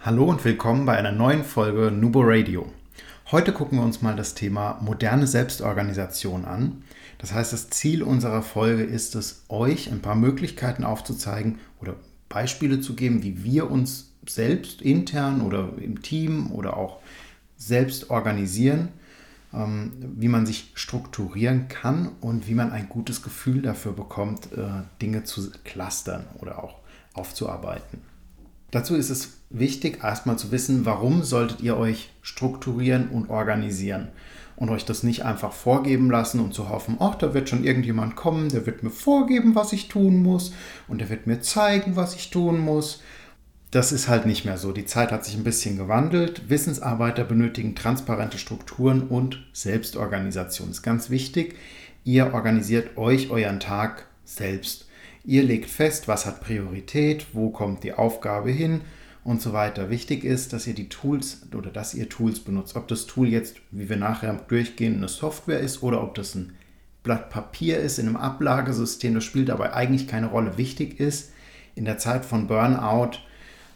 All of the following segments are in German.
Hallo und willkommen bei einer neuen Folge Nubo Radio. Heute gucken wir uns mal das Thema moderne Selbstorganisation an. Das heißt, das Ziel unserer Folge ist es, euch ein paar Möglichkeiten aufzuzeigen oder Beispiele zu geben, wie wir uns selbst intern oder im Team oder auch selbst organisieren, ähm, wie man sich strukturieren kann und wie man ein gutes Gefühl dafür bekommt, äh, Dinge zu clustern oder auch aufzuarbeiten. Dazu ist es wichtig, erstmal zu wissen, warum solltet ihr euch strukturieren und organisieren und euch das nicht einfach vorgeben lassen und zu hoffen, ach, da wird schon irgendjemand kommen, der wird mir vorgeben, was ich tun muss und der wird mir zeigen, was ich tun muss. Das ist halt nicht mehr so. Die Zeit hat sich ein bisschen gewandelt. Wissensarbeiter benötigen transparente Strukturen und Selbstorganisation. Das ist ganz wichtig. Ihr organisiert euch euren Tag selbst. Ihr legt fest, was hat Priorität, wo kommt die Aufgabe hin und so weiter. Wichtig ist, dass ihr die Tools oder dass ihr Tools benutzt. Ob das Tool jetzt, wie wir nachher durchgehen, eine Software ist oder ob das ein Blatt Papier ist in einem Ablagesystem, das spielt aber eigentlich keine Rolle. Wichtig ist, in der Zeit von Burnout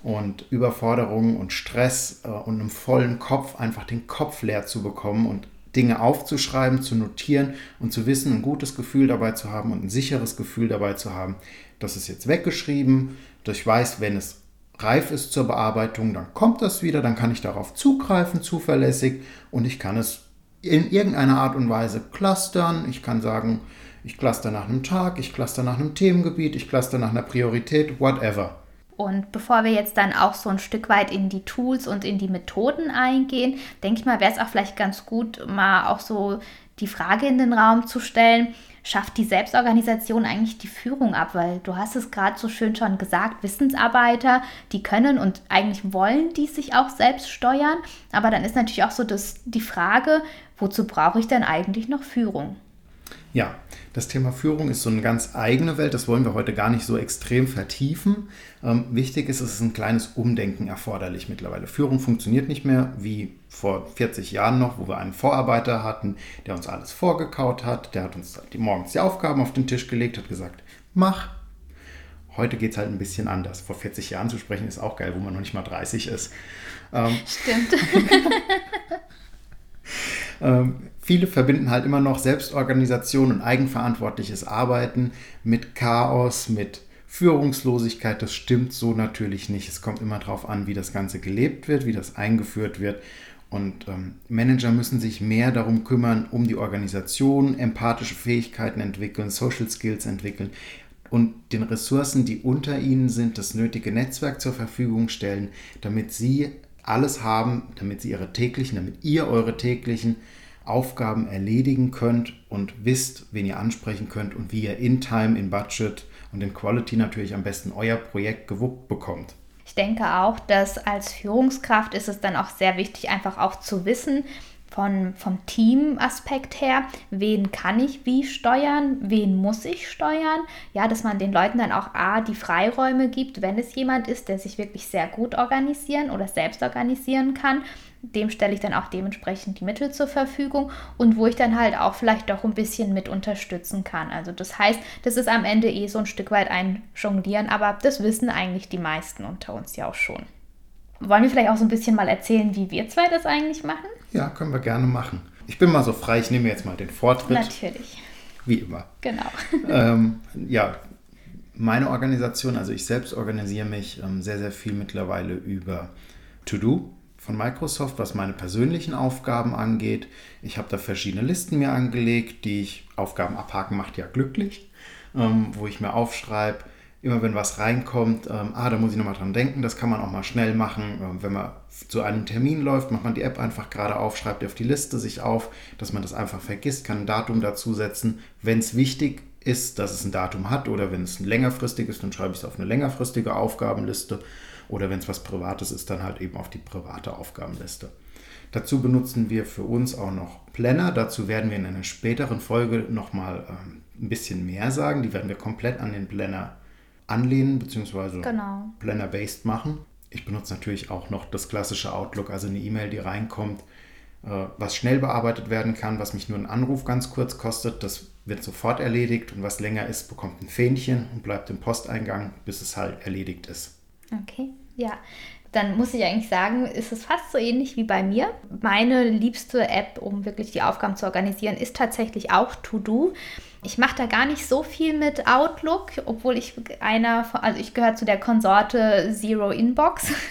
und Überforderung und Stress äh, und einem vollen Kopf einfach den Kopf leer zu bekommen und Dinge aufzuschreiben, zu notieren und zu wissen, ein gutes Gefühl dabei zu haben und ein sicheres Gefühl dabei zu haben. Das ist jetzt weggeschrieben. Ich weiß, wenn es reif ist zur Bearbeitung, dann kommt das wieder, dann kann ich darauf zugreifen, zuverlässig und ich kann es in irgendeiner Art und Weise clustern. Ich kann sagen, ich cluster nach einem Tag, ich cluster nach einem Themengebiet, ich cluster nach einer Priorität, whatever. Und bevor wir jetzt dann auch so ein Stück weit in die Tools und in die Methoden eingehen, denke ich mal, wäre es auch vielleicht ganz gut, mal auch so die Frage in den Raum zu stellen, schafft die Selbstorganisation eigentlich die Führung ab? Weil du hast es gerade so schön schon gesagt, Wissensarbeiter, die können und eigentlich wollen die sich auch selbst steuern. Aber dann ist natürlich auch so das, die Frage, wozu brauche ich denn eigentlich noch Führung? Ja, das Thema Führung ist so eine ganz eigene Welt. Das wollen wir heute gar nicht so extrem vertiefen. Ähm, wichtig ist, es ist ein kleines Umdenken erforderlich mittlerweile. Führung funktioniert nicht mehr wie vor 40 Jahren noch, wo wir einen Vorarbeiter hatten, der uns alles vorgekaut hat. Der hat uns die, morgens die Aufgaben auf den Tisch gelegt, hat gesagt, mach. Heute geht es halt ein bisschen anders. Vor 40 Jahren zu sprechen ist auch geil, wo man noch nicht mal 30 ist. Ähm, Stimmt. ähm, viele verbinden halt immer noch Selbstorganisation und eigenverantwortliches Arbeiten mit Chaos, mit Führungslosigkeit. Das stimmt so natürlich nicht. Es kommt immer darauf an, wie das Ganze gelebt wird, wie das eingeführt wird. Und ähm, Manager müssen sich mehr darum kümmern, um die Organisation, empathische Fähigkeiten entwickeln, Social Skills entwickeln und den Ressourcen, die unter ihnen sind, das nötige Netzwerk zur Verfügung stellen, damit sie alles haben, damit sie ihre täglichen, damit ihr eure täglichen Aufgaben erledigen könnt und wisst, wen ihr ansprechen könnt und wie ihr in Time, in Budget und in Quality natürlich am besten euer Projekt gewuppt bekommt. Ich denke auch, dass als Führungskraft ist es dann auch sehr wichtig, einfach auch zu wissen, von, vom Team-Aspekt her, wen kann ich wie steuern, wen muss ich steuern. Ja, dass man den Leuten dann auch A, die Freiräume gibt, wenn es jemand ist, der sich wirklich sehr gut organisieren oder selbst organisieren kann. Dem stelle ich dann auch dementsprechend die Mittel zur Verfügung und wo ich dann halt auch vielleicht doch ein bisschen mit unterstützen kann. Also das heißt, das ist am Ende eh so ein Stück weit ein Jonglieren, aber das wissen eigentlich die meisten unter uns ja auch schon. Wollen wir vielleicht auch so ein bisschen mal erzählen, wie wir zwei das eigentlich machen? Ja, können wir gerne machen. Ich bin mal so frei, ich nehme jetzt mal den Vortritt. Natürlich. Wie immer. Genau. ähm, ja, meine Organisation, also ich selbst organisiere mich ähm, sehr, sehr viel mittlerweile über To-Do von Microsoft, was meine persönlichen Aufgaben angeht. Ich habe da verschiedene Listen mir angelegt, die ich Aufgaben abhaken macht ja glücklich, ähm, wo ich mir aufschreibe, immer wenn was reinkommt, ähm, ah, da muss ich nochmal dran denken, das kann man auch mal schnell machen. Ähm, wenn man zu einem Termin läuft, macht man die App einfach gerade auf, schreibt auf die Liste sich auf, dass man das einfach vergisst, kann ein Datum dazusetzen. Wenn es wichtig ist, dass es ein Datum hat oder wenn es längerfristig ist, dann schreibe ich es auf eine längerfristige Aufgabenliste oder wenn es was Privates ist, dann halt eben auf die private Aufgabenliste. Dazu benutzen wir für uns auch noch Planner. Dazu werden wir in einer späteren Folge nochmal ähm, ein bisschen mehr sagen. Die werden wir komplett an den Planner anlehnen bzw. Genau. Planner-based machen. Ich benutze natürlich auch noch das klassische Outlook, also eine E-Mail, die reinkommt, äh, was schnell bearbeitet werden kann, was mich nur einen Anruf ganz kurz kostet. Das wird sofort erledigt und was länger ist, bekommt ein Fähnchen und bleibt im Posteingang, bis es halt erledigt ist. Okay, ja. Dann muss ich eigentlich sagen, ist es fast so ähnlich wie bei mir. Meine liebste App, um wirklich die Aufgaben zu organisieren, ist tatsächlich auch To-Do. Ich mache da gar nicht so viel mit Outlook, obwohl ich einer, also ich gehöre zu der Konsorte Zero Inbox.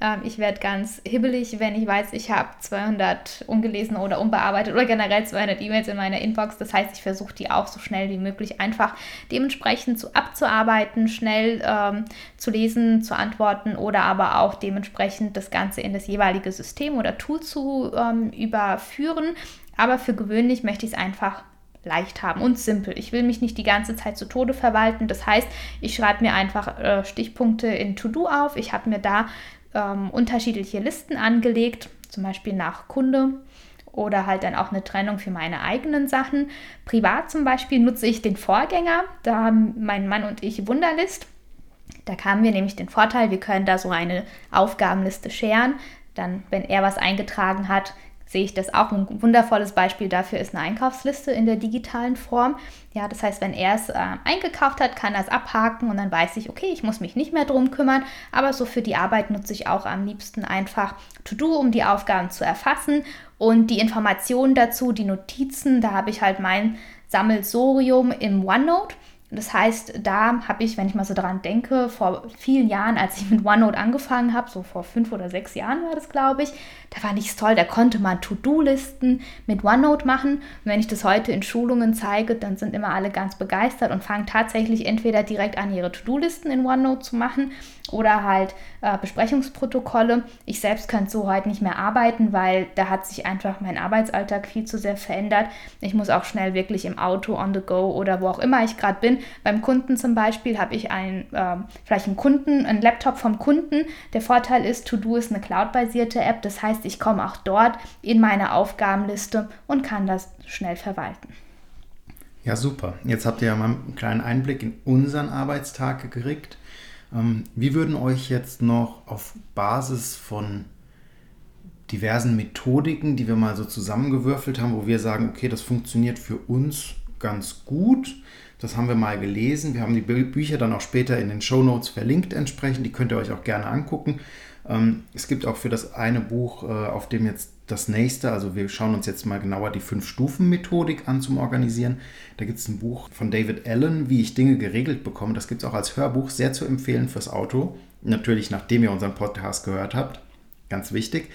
Ähm, ich werde ganz hibbelig, wenn ich weiß, ich habe 200 ungelesen oder unbearbeitet oder generell 200 E-Mails in meiner Inbox. Das heißt, ich versuche die auch so schnell wie möglich einfach dementsprechend zu abzuarbeiten, schnell ähm, zu lesen, zu antworten oder aber auch dementsprechend das Ganze in das jeweilige System oder Tool zu ähm, überführen. Aber für gewöhnlich möchte ich es einfach leicht haben und simpel. Ich will mich nicht die ganze Zeit zu Tode verwalten. Das heißt, ich schreibe mir einfach äh, Stichpunkte in To-Do auf. Ich habe mir da ähm, unterschiedliche Listen angelegt, zum Beispiel nach Kunde oder halt dann auch eine Trennung für meine eigenen Sachen. Privat zum Beispiel nutze ich den Vorgänger, da haben mein Mann und ich Wunderlist. Da kamen wir nämlich den Vorteil, wir können da so eine Aufgabenliste scheren. Dann, wenn er was eingetragen hat, sehe ich das auch. Ein wundervolles Beispiel dafür ist eine Einkaufsliste in der digitalen Form. Ja, das heißt, wenn er es äh, eingekauft hat, kann er es abhaken und dann weiß ich, okay, ich muss mich nicht mehr drum kümmern. Aber so für die Arbeit nutze ich auch am liebsten einfach To-Do, um die Aufgaben zu erfassen und die Informationen dazu, die Notizen. Da habe ich halt mein Sammelsorium im OneNote. Das heißt, da habe ich, wenn ich mal so daran denke, vor vielen Jahren, als ich mit OneNote angefangen habe, so vor fünf oder sechs Jahren war das, glaube ich, da fand ich es toll, da konnte man To-Do-Listen mit OneNote machen. Und wenn ich das heute in Schulungen zeige, dann sind immer alle ganz begeistert und fangen tatsächlich entweder direkt an, ihre To-Do-Listen in OneNote zu machen oder halt äh, Besprechungsprotokolle. Ich selbst könnte so heute nicht mehr arbeiten, weil da hat sich einfach mein Arbeitsalltag viel zu sehr verändert. Ich muss auch schnell wirklich im Auto, on the go oder wo auch immer ich gerade bin. Beim Kunden zum Beispiel habe ich ein, äh, vielleicht einen Kunden, einen Laptop vom Kunden. Der Vorteil ist, To-Do ist eine cloud-basierte App. Das heißt, ich komme auch dort in meine Aufgabenliste und kann das schnell verwalten. Ja, super. Jetzt habt ihr ja mal einen kleinen Einblick in unseren Arbeitstag gekriegt. Ähm, wie würden euch jetzt noch auf Basis von diversen Methodiken, die wir mal so zusammengewürfelt haben, wo wir sagen, okay, das funktioniert für uns ganz gut. Das haben wir mal gelesen. Wir haben die Bücher dann auch später in den Show Notes verlinkt entsprechend. Die könnt ihr euch auch gerne angucken. Ähm, es gibt auch für das eine Buch, äh, auf dem jetzt das nächste, also wir schauen uns jetzt mal genauer die Fünf-Stufen-Methodik an zum Organisieren. Da gibt es ein Buch von David Allen, wie ich Dinge geregelt bekomme. Das gibt es auch als Hörbuch, sehr zu empfehlen fürs Auto. Natürlich, nachdem ihr unseren Podcast gehört habt. Ganz wichtig.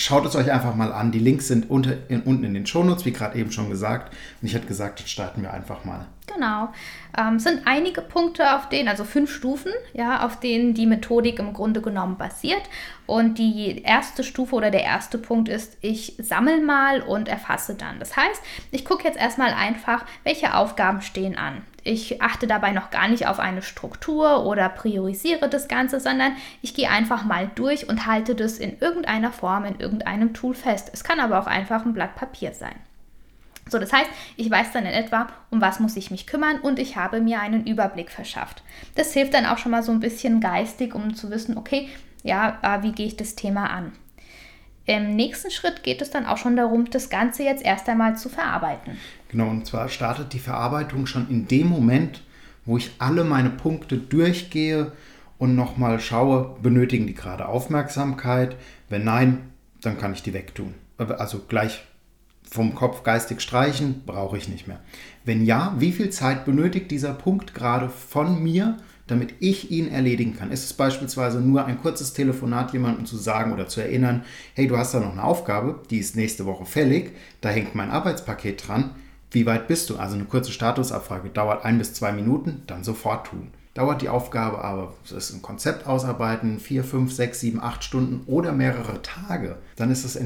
Schaut es euch einfach mal an. Die Links sind unter, in, unten in den Shownotes, wie gerade eben schon gesagt. Und ich hätte gesagt, jetzt starten wir einfach mal. Genau. Ähm, sind einige Punkte, auf denen, also fünf Stufen, ja, auf denen die Methodik im Grunde genommen basiert. Und die erste Stufe oder der erste Punkt ist, ich sammle mal und erfasse dann. Das heißt, ich gucke jetzt erstmal einfach, welche Aufgaben stehen an. Ich achte dabei noch gar nicht auf eine Struktur oder priorisiere das Ganze, sondern ich gehe einfach mal durch und halte das in irgendeiner Form, in irgendeinem Tool fest. Es kann aber auch einfach ein Blatt Papier sein. So, das heißt, ich weiß dann in etwa, um was muss ich mich kümmern und ich habe mir einen Überblick verschafft. Das hilft dann auch schon mal so ein bisschen geistig, um zu wissen, okay, ja, äh, wie gehe ich das Thema an. Im nächsten Schritt geht es dann auch schon darum, das Ganze jetzt erst einmal zu verarbeiten. Genau, und zwar startet die Verarbeitung schon in dem Moment, wo ich alle meine Punkte durchgehe und nochmal schaue, benötigen die gerade Aufmerksamkeit? Wenn nein, dann kann ich die wegtun. Also gleich vom Kopf geistig streichen, brauche ich nicht mehr. Wenn ja, wie viel Zeit benötigt dieser Punkt gerade von mir, damit ich ihn erledigen kann? Ist es beispielsweise nur ein kurzes Telefonat, jemandem zu sagen oder zu erinnern, hey, du hast da noch eine Aufgabe, die ist nächste Woche fällig, da hängt mein Arbeitspaket dran. Wie weit bist du? Also eine kurze Statusabfrage dauert ein bis zwei Minuten, dann sofort tun. Dauert die Aufgabe aber, das ist ein Konzept ausarbeiten, vier, fünf, sechs, sieben, acht Stunden oder mehrere Tage, dann ist es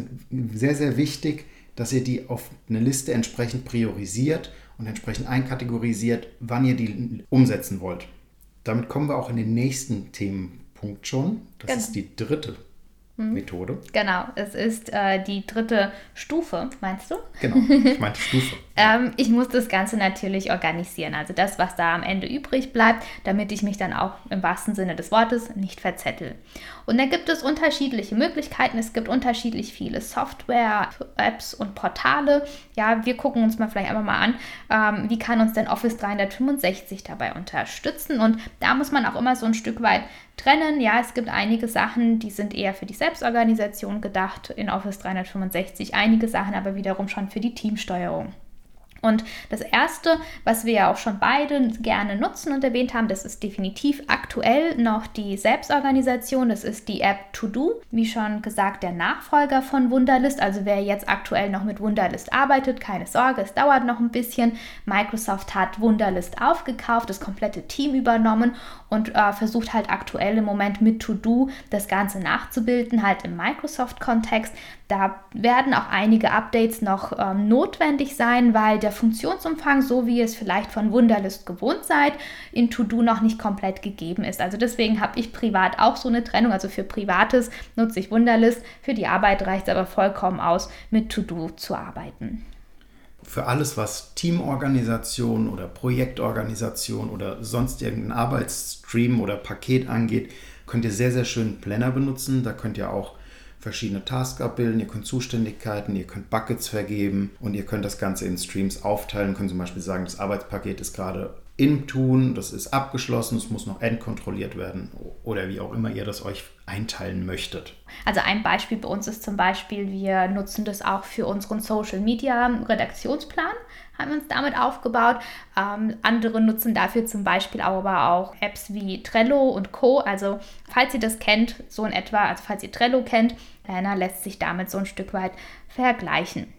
sehr, sehr wichtig, dass ihr die auf eine Liste entsprechend priorisiert und entsprechend einkategorisiert, wann ihr die umsetzen wollt. Damit kommen wir auch in den nächsten Themenpunkt schon. Das genau. ist die dritte. Methode. Genau, es ist äh, die dritte Stufe, meinst du? Genau, ich meinte Stufe. ähm, ich muss das Ganze natürlich organisieren, also das, was da am Ende übrig bleibt, damit ich mich dann auch im wahrsten Sinne des Wortes nicht verzettel. Und da gibt es unterschiedliche Möglichkeiten, es gibt unterschiedlich viele Software, Apps und Portale. Ja, wir gucken uns mal vielleicht einfach mal an, ähm, wie kann uns denn Office 365 dabei unterstützen. Und da muss man auch immer so ein Stück weit trennen. Ja, es gibt einige Sachen, die sind eher für die Selbstorganisation gedacht in Office 365, einige Sachen aber wiederum schon für die Teamsteuerung. Und das Erste, was wir ja auch schon beide gerne nutzen und erwähnt haben, das ist definitiv aktuell noch die Selbstorganisation. Das ist die App To Do. Wie schon gesagt, der Nachfolger von Wunderlist. Also wer jetzt aktuell noch mit Wunderlist arbeitet, keine Sorge, es dauert noch ein bisschen. Microsoft hat Wunderlist aufgekauft, das komplette Team übernommen und äh, versucht halt aktuell im Moment mit To Do das Ganze nachzubilden, halt im Microsoft-Kontext. Da werden auch einige Updates noch ähm, notwendig sein, weil der Funktionsumfang, so wie ihr es vielleicht von Wunderlist gewohnt seid, in To-Do noch nicht komplett gegeben ist. Also deswegen habe ich privat auch so eine Trennung. Also für Privates nutze ich Wunderlist, für die Arbeit reicht es aber vollkommen aus, mit To-Do zu arbeiten. Für alles, was Teamorganisation oder Projektorganisation oder sonst irgendein Arbeitsstream oder Paket angeht, könnt ihr sehr, sehr schön Planner benutzen. Da könnt ihr auch verschiedene Tasks abbilden, ihr könnt Zuständigkeiten, ihr könnt Buckets vergeben und ihr könnt das Ganze in Streams aufteilen, könnt zum Beispiel sagen, das Arbeitspaket ist gerade im Tun, das ist abgeschlossen, es muss noch endkontrolliert werden oder wie auch immer ihr das euch einteilen möchtet. Also ein Beispiel bei uns ist zum Beispiel, wir nutzen das auch für unseren Social Media Redaktionsplan, haben wir uns damit aufgebaut. Ähm, andere nutzen dafür zum Beispiel aber auch Apps wie Trello und Co. Also falls ihr das kennt, so in etwa, also falls ihr Trello kennt, Lana lässt sich damit so ein Stück weit vergleichen.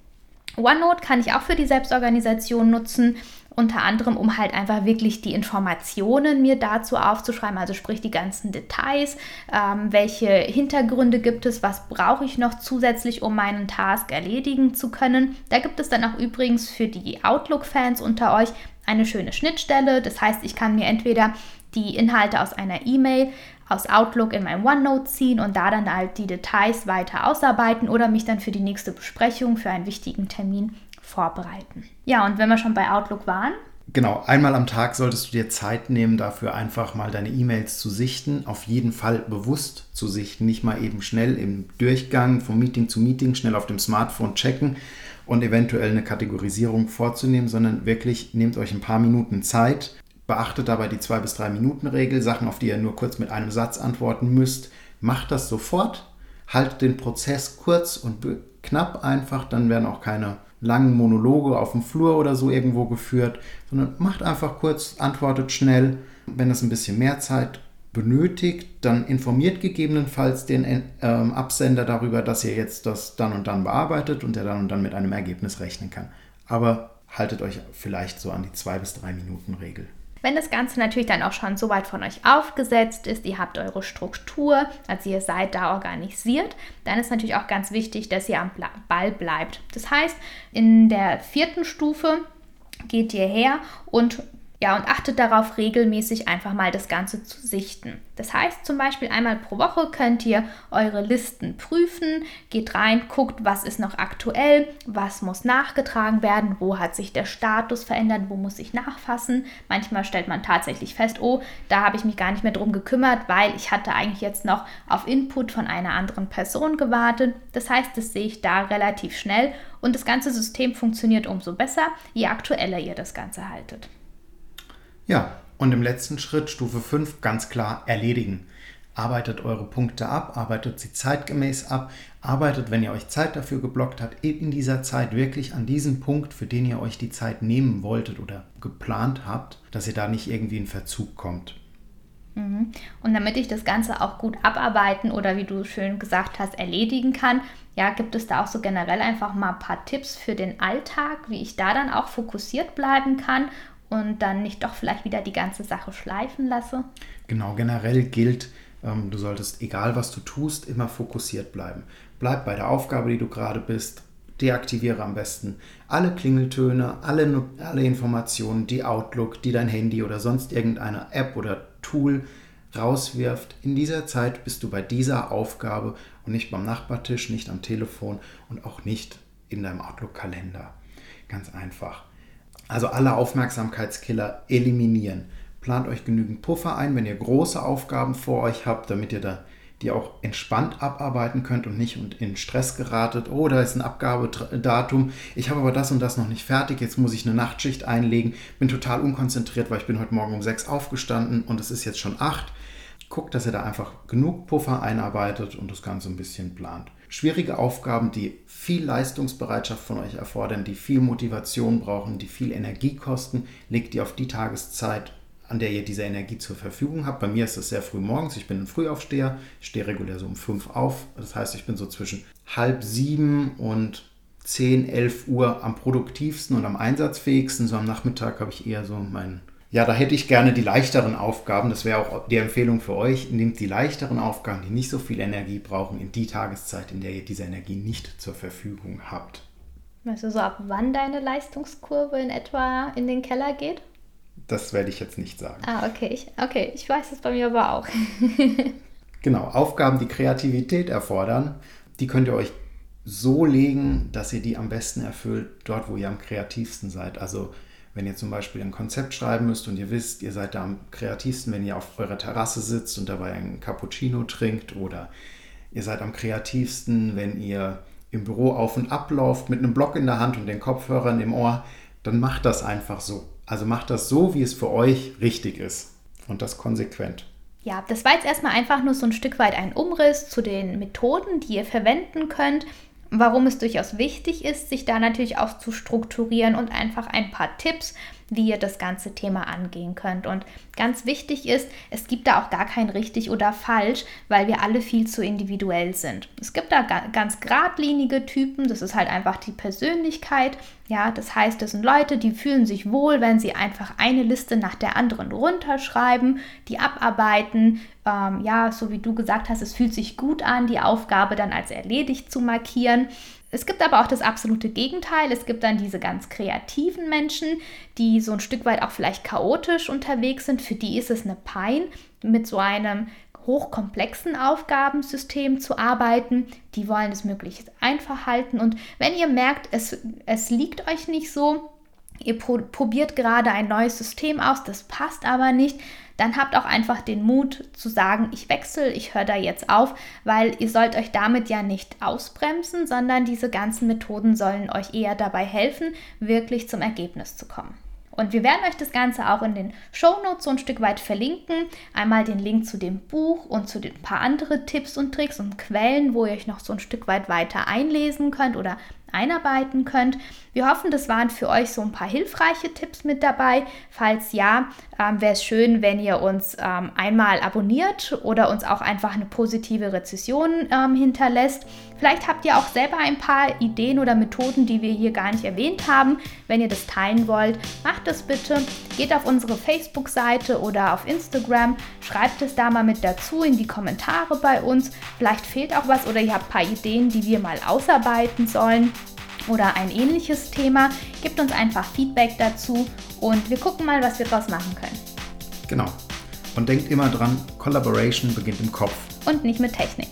OneNote kann ich auch für die Selbstorganisation nutzen. Unter anderem, um halt einfach wirklich die Informationen mir dazu aufzuschreiben, also sprich die ganzen Details, ähm, welche Hintergründe gibt es, was brauche ich noch zusätzlich, um meinen Task erledigen zu können. Da gibt es dann auch übrigens für die Outlook-Fans unter euch eine schöne Schnittstelle. Das heißt, ich kann mir entweder die Inhalte aus einer E-Mail aus Outlook in mein OneNote ziehen und da dann halt die Details weiter ausarbeiten oder mich dann für die nächste Besprechung, für einen wichtigen Termin vorbereiten. Ja, und wenn wir schon bei Outlook waren. Genau, einmal am Tag solltest du dir Zeit nehmen, dafür einfach mal deine E-Mails zu sichten. Auf jeden Fall bewusst zu sichten, nicht mal eben schnell im Durchgang vom Meeting zu Meeting schnell auf dem Smartphone checken und eventuell eine Kategorisierung vorzunehmen, sondern wirklich nehmt euch ein paar Minuten Zeit, beachtet dabei die zwei bis drei Minuten Regel, Sachen, auf die ihr nur kurz mit einem Satz antworten müsst. Macht das sofort, haltet den Prozess kurz und knapp einfach, dann werden auch keine langen Monologe auf dem Flur oder so irgendwo geführt, sondern macht einfach kurz, antwortet schnell. Wenn es ein bisschen mehr Zeit benötigt, dann informiert gegebenenfalls den äh, Absender darüber, dass ihr jetzt das dann und dann bearbeitet und er dann und dann mit einem Ergebnis rechnen kann. Aber haltet euch vielleicht so an die zwei bis drei Minuten Regel. Wenn das Ganze natürlich dann auch schon so weit von euch aufgesetzt ist, ihr habt eure Struktur, also ihr seid da organisiert, dann ist natürlich auch ganz wichtig, dass ihr am Ball bleibt. Das heißt, in der vierten Stufe geht ihr her und ja, und achtet darauf, regelmäßig einfach mal das Ganze zu sichten. Das heißt, zum Beispiel einmal pro Woche könnt ihr eure Listen prüfen, geht rein, guckt, was ist noch aktuell, was muss nachgetragen werden, wo hat sich der Status verändert, wo muss ich nachfassen. Manchmal stellt man tatsächlich fest, oh, da habe ich mich gar nicht mehr drum gekümmert, weil ich hatte eigentlich jetzt noch auf Input von einer anderen Person gewartet. Das heißt, das sehe ich da relativ schnell und das ganze System funktioniert umso besser, je aktueller ihr das Ganze haltet. Ja, und im letzten Schritt, Stufe 5, ganz klar erledigen. Arbeitet eure Punkte ab, arbeitet sie zeitgemäß ab, arbeitet, wenn ihr euch Zeit dafür geblockt habt, in dieser Zeit wirklich an diesem Punkt, für den ihr euch die Zeit nehmen wolltet oder geplant habt, dass ihr da nicht irgendwie in Verzug kommt. Mhm. Und damit ich das Ganze auch gut abarbeiten oder wie du schön gesagt hast, erledigen kann, ja, gibt es da auch so generell einfach mal ein paar Tipps für den Alltag, wie ich da dann auch fokussiert bleiben kann und dann nicht doch vielleicht wieder die ganze Sache schleifen lasse? Genau, generell gilt, ähm, du solltest, egal was du tust, immer fokussiert bleiben. Bleib bei der Aufgabe, die du gerade bist. deaktiviere am besten alle Klingeltöne, alle, alle Informationen, die Outlook, die dein Handy oder sonst irgendeine App oder Tool rauswirft. In dieser Zeit bist du bei dieser Aufgabe und nicht beim Nachbartisch, nicht am Telefon und auch nicht in deinem Outlook-Kalender. Ganz einfach. Also alle Aufmerksamkeitskiller eliminieren. Plant euch genügend Puffer ein, wenn ihr große Aufgaben vor euch habt, damit ihr da die auch entspannt abarbeiten könnt und nicht in Stress geratet. Oh, da ist ein Abgabedatum. Ich habe aber das und das noch nicht fertig. Jetzt muss ich eine Nachtschicht einlegen. Bin total unkonzentriert, weil ich bin heute Morgen um sechs aufgestanden und es ist jetzt schon acht. Guckt, dass ihr da einfach genug Puffer einarbeitet und das Ganze ein bisschen plant. Schwierige Aufgaben, die viel Leistungsbereitschaft von euch erfordern, die viel Motivation brauchen, die viel Energie kosten, legt ihr auf die Tageszeit an der ihr diese Energie zur Verfügung habt. Bei mir ist es sehr früh morgens. Ich bin ein Frühaufsteher. Ich stehe regulär so um fünf auf. Das heißt, ich bin so zwischen halb sieben und 10, 11 Uhr am produktivsten und am einsatzfähigsten. So am Nachmittag habe ich eher so meinen. Ja, da hätte ich gerne die leichteren Aufgaben. Das wäre auch die Empfehlung für euch. Nehmt die leichteren Aufgaben, die nicht so viel Energie brauchen, in die Tageszeit, in der ihr diese Energie nicht zur Verfügung habt. Weißt du so, ab wann deine Leistungskurve in etwa in den Keller geht? Das werde ich jetzt nicht sagen. Ah, okay. Ich, okay, ich weiß es bei mir aber auch. genau, Aufgaben, die Kreativität erfordern, die könnt ihr euch so legen, dass ihr die am besten erfüllt, dort, wo ihr am kreativsten seid. Also wenn ihr zum Beispiel ein Konzept schreiben müsst und ihr wisst, ihr seid da am kreativsten, wenn ihr auf eurer Terrasse sitzt und dabei einen Cappuccino trinkt oder ihr seid am kreativsten, wenn ihr im Büro auf und ab lauft mit einem Block in der Hand und den Kopfhörern im Ohr, dann macht das einfach so. Also macht das so, wie es für euch richtig ist und das konsequent. Ja, das war jetzt erstmal einfach nur so ein Stück weit ein Umriss zu den Methoden, die ihr verwenden könnt, warum es durchaus wichtig ist, sich da natürlich auch zu strukturieren und einfach ein paar Tipps, wie ihr das ganze Thema angehen könnt. Und ganz wichtig ist, es gibt da auch gar kein richtig oder falsch, weil wir alle viel zu individuell sind. Es gibt da ganz geradlinige Typen, das ist halt einfach die Persönlichkeit. Ja, das heißt, das sind Leute, die fühlen sich wohl, wenn sie einfach eine Liste nach der anderen runterschreiben, die abarbeiten. Ähm, ja, so wie du gesagt hast, es fühlt sich gut an, die Aufgabe dann als erledigt zu markieren. Es gibt aber auch das absolute Gegenteil. Es gibt dann diese ganz kreativen Menschen, die so ein Stück weit auch vielleicht chaotisch unterwegs sind. Für die ist es eine Pein, mit so einem hochkomplexen Aufgabensystem zu arbeiten. Die wollen es möglichst einfach halten. Und wenn ihr merkt, es, es liegt euch nicht so, ihr probiert gerade ein neues System aus, das passt aber nicht, dann habt auch einfach den Mut zu sagen, ich wechsle, ich höre da jetzt auf, weil ihr sollt euch damit ja nicht ausbremsen, sondern diese ganzen Methoden sollen euch eher dabei helfen, wirklich zum Ergebnis zu kommen. Und wir werden euch das Ganze auch in den Shownotes so ein Stück weit verlinken. Einmal den Link zu dem Buch und zu den paar andere Tipps und Tricks und Quellen, wo ihr euch noch so ein Stück weit weiter einlesen könnt oder einarbeiten könnt. Wir hoffen, das waren für euch so ein paar hilfreiche Tipps mit dabei. Falls ja, ähm, wäre es schön, wenn ihr uns ähm, einmal abonniert oder uns auch einfach eine positive Rezession ähm, hinterlässt. Vielleicht habt ihr auch selber ein paar Ideen oder Methoden, die wir hier gar nicht erwähnt haben. Wenn ihr das teilen wollt, macht es bitte. Geht auf unsere Facebook-Seite oder auf Instagram, schreibt es da mal mit dazu in die Kommentare bei uns. Vielleicht fehlt auch was oder ihr habt ein paar Ideen, die wir mal ausarbeiten sollen oder ein ähnliches Thema. Gebt uns einfach Feedback dazu und wir gucken mal, was wir daraus machen können. Genau. Und denkt immer dran, Collaboration beginnt im Kopf. Und nicht mit Technik.